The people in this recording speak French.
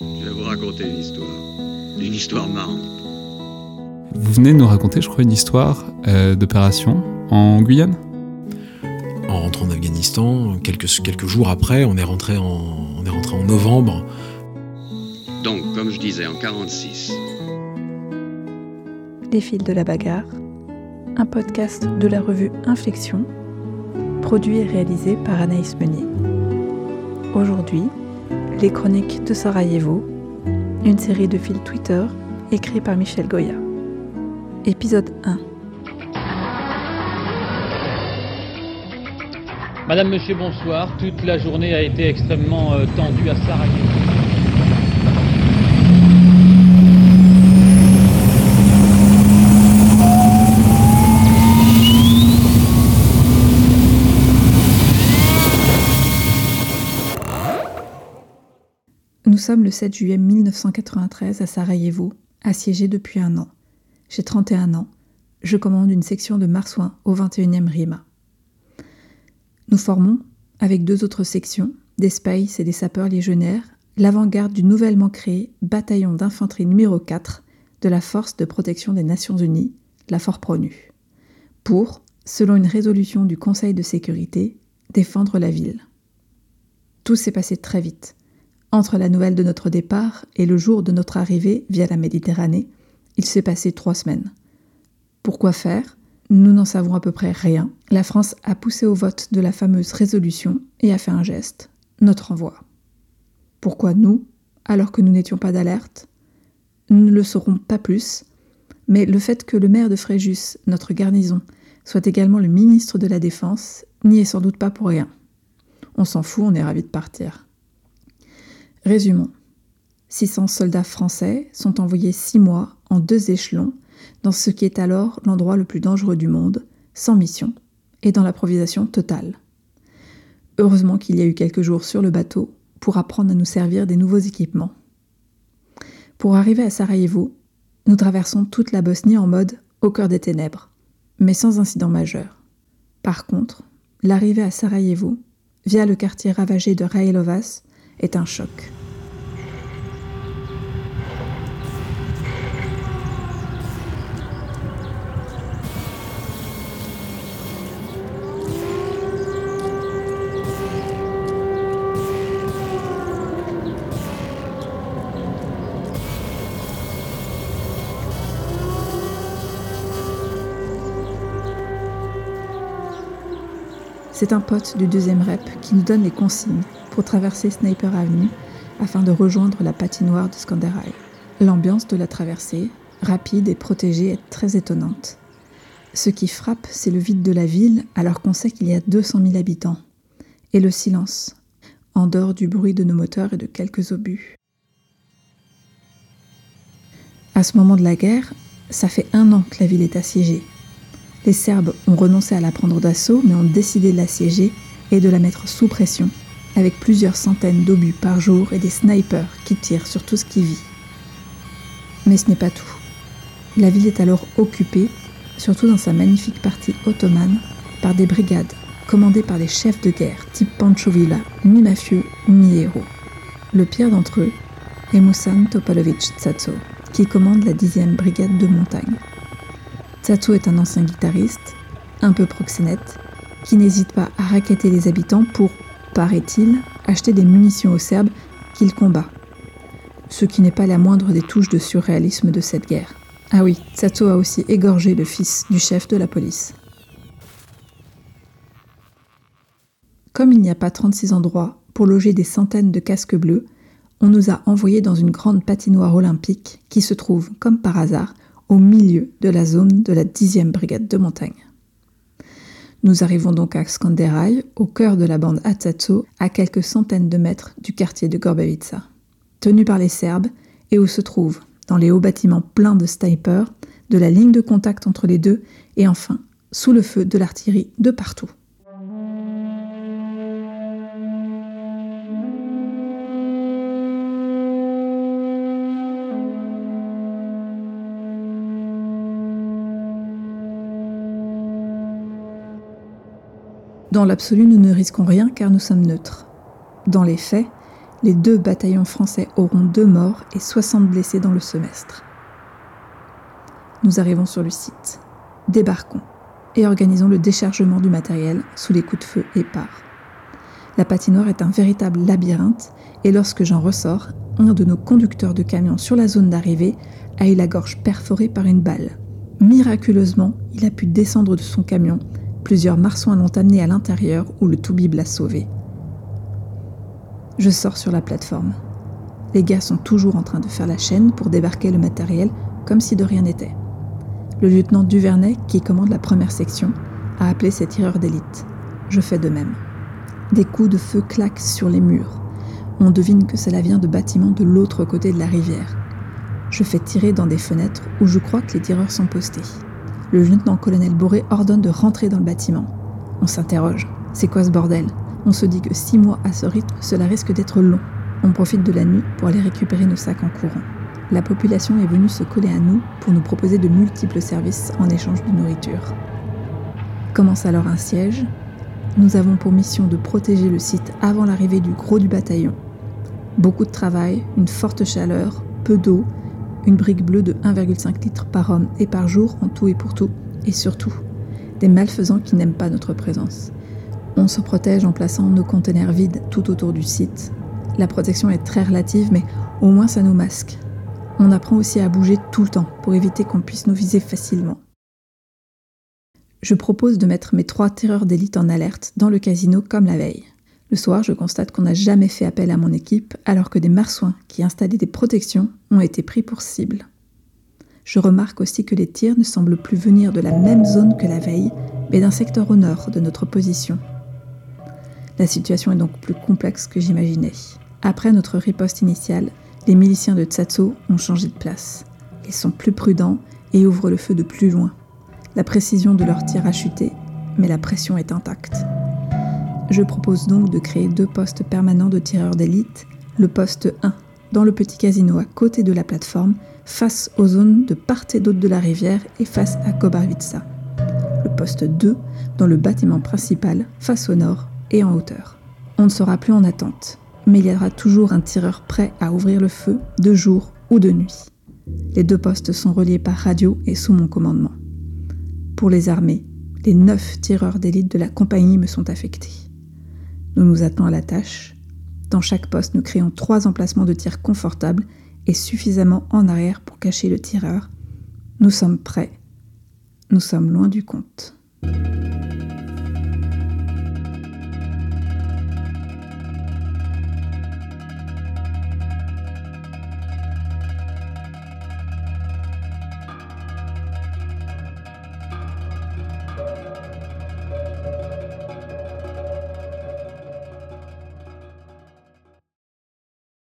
Je vais vous raconter une histoire. Une histoire marrante. Vous venez de nous raconter, je crois, une histoire euh, d'opération en Guyane? En rentrant en Afghanistan, quelques, quelques jours après, on est, rentré en, on est rentré en novembre. Donc, comme je disais, en 46. Les fils de la bagarre, un podcast de la revue Inflexion, produit et réalisé par Anaïs Meunier. Aujourd'hui, les chroniques de Sarajevo, une série de fils Twitter écrits par Michel Goya. Épisode 1. Madame, Monsieur, bonsoir. Toute la journée a été extrêmement euh, tendue à Sarajevo. Sommes le 7 juillet 1993 à Sarajevo, assiégé depuis un an. J'ai 31 ans. Je commande une section de marsouins au 21e RIMA. Nous formons, avec deux autres sections, des Spice et des sapeurs légionnaires, l'avant-garde du nouvellement créé bataillon d'infanterie numéro 4 de la Force de protection des Nations Unies, la Fort-Pronu, pour, selon une résolution du Conseil de sécurité, défendre la ville. Tout s'est passé très vite. Entre la nouvelle de notre départ et le jour de notre arrivée via la Méditerranée, il s'est passé trois semaines. Pourquoi faire? Nous n'en savons à peu près rien. La France a poussé au vote de la fameuse résolution et a fait un geste, notre envoi. Pourquoi nous, alors que nous n'étions pas d'alerte? Nous ne le saurons pas plus, mais le fait que le maire de Fréjus, notre garnison, soit également le ministre de la Défense, n'y est sans doute pas pour rien. On s'en fout, on est ravis de partir. Résumons. 600 soldats français sont envoyés six mois en deux échelons dans ce qui est alors l'endroit le plus dangereux du monde, sans mission et dans l'improvisation totale. Heureusement qu'il y a eu quelques jours sur le bateau pour apprendre à nous servir des nouveaux équipements. Pour arriver à Sarajevo, nous traversons toute la Bosnie en mode au cœur des ténèbres, mais sans incident majeur. Par contre, l'arrivée à Sarajevo, via le quartier ravagé de Rajelovac, est un choc. C'est un pote du deuxième rep qui nous donne les consignes pour traverser Sniper Avenue afin de rejoindre la patinoire de Skanderai. L'ambiance de la traversée, rapide et protégée, est très étonnante. Ce qui frappe, c'est le vide de la ville alors qu'on sait qu'il y a 200 000 habitants. Et le silence, en dehors du bruit de nos moteurs et de quelques obus. À ce moment de la guerre, ça fait un an que la ville est assiégée. Les Serbes ont renoncé à la prendre d'assaut, mais ont décidé de l'assiéger et de la mettre sous pression, avec plusieurs centaines d'obus par jour et des snipers qui tirent sur tout ce qui vit. Mais ce n'est pas tout. La ville est alors occupée, surtout dans sa magnifique partie ottomane, par des brigades commandées par des chefs de guerre type Pancho Villa, mi-mafieux, mi-héros. Le pire d'entre eux est Musan Topalovic Tsatso, qui commande la 10e brigade de montagne. Tsatso est un ancien guitariste, un peu proxénète, qui n'hésite pas à raqueter les habitants pour, paraît-il, acheter des munitions aux Serbes qu'il combat. Ce qui n'est pas la moindre des touches de surréalisme de cette guerre. Ah oui, Tsatso a aussi égorgé le fils du chef de la police. Comme il n'y a pas 36 endroits pour loger des centaines de casques bleus, on nous a envoyés dans une grande patinoire olympique qui se trouve, comme par hasard, au milieu de la zone de la 10e brigade de montagne. Nous arrivons donc à Skanderai, au cœur de la bande Atsatso, à quelques centaines de mètres du quartier de Gorbavica. Tenu par les Serbes, et où se trouve, dans les hauts bâtiments pleins de snipers, de la ligne de contact entre les deux, et enfin, sous le feu de l'artillerie de partout. Dans l'absolu, nous ne risquons rien car nous sommes neutres. Dans les faits, Les deux bataillons français auront deux morts et 60 blessés dans le semestre. Nous arrivons sur le site, débarquons et organisons le déchargement du matériel sous les coups de feu épars. La patinoire est un véritable labyrinthe et lorsque j'en ressors, un de nos conducteurs de camion sur la zone d'arrivée a eu la gorge perforée par une balle. Miraculeusement, il a pu descendre de son camion. Plusieurs marsouins l'ont amené à l'intérieur où le Toubib l'a sauvé. Je sors sur la plateforme. Les gars sont toujours en train de faire la chaîne pour débarquer le matériel comme si de rien n'était. Le lieutenant Duvernay, qui commande la première section, a appelé ses tireurs d'élite. Je fais de même. Des coups de feu claquent sur les murs. On devine que cela vient de bâtiments de l'autre côté de la rivière. Je fais tirer dans des fenêtres où je crois que les tireurs sont postés. Le lieutenant-colonel Boré ordonne de rentrer dans le bâtiment. On s'interroge. C'est quoi ce bordel? On se dit que six mois à ce rythme, cela risque d'être long. On profite de la nuit pour aller récupérer nos sacs en courant la population est venue se coller à nous pour nous proposer de multiples services en échange de nourriture. Commence alors un siège. Nous avons pour mission de protéger le site avant l'arrivée du gros du bataillon. Beaucoup de travail, une forte chaleur, peu d'eau, une brique bleue de 1,5 litres par homme et par jour en tout et pour tout, et surtout, des malfaisants qui n'aiment pas notre présence. On se protège en plaçant nos conteneurs vides tout autour du site. La protection est très relative, mais au moins ça nous masque. On apprend aussi à bouger tout le temps pour éviter qu'on puisse nous viser facilement. Je propose de mettre mes trois terreurs d'élite en alerte dans le casino comme la veille. Le soir, je constate qu'on n'a jamais fait appel à mon équipe alors que des marsouins qui installaient des protections ont été pris pour cible. Je remarque aussi que les tirs ne semblent plus venir de la même zone que la veille, mais d'un secteur au nord de notre position. La situation est donc plus complexe que j'imaginais. Après notre riposte initiale, les miliciens de Tsatso ont changé de place. Ils sont plus prudents et ouvrent le feu de plus loin. La précision de leurs tirs a chuté, mais la pression est intacte. Je propose donc de créer deux postes permanents de tireurs d'élite, le poste 1 dans le petit casino à côté de la plateforme, face aux zones de part et d'autre de la rivière et face à Kobarvitsa. Le poste 2 dans le bâtiment principal, face au nord et en hauteur. On ne sera plus en attente mais il y aura toujours un tireur prêt à ouvrir le feu, de jour ou de nuit. Les deux postes sont reliés par radio et sous mon commandement. Pour les armées, les neuf tireurs d'élite de la compagnie me sont affectés. Nous nous attendons à la tâche. Dans chaque poste, nous créons trois emplacements de tir confortables et suffisamment en arrière pour cacher le tireur. Nous sommes prêts. Nous sommes loin du compte.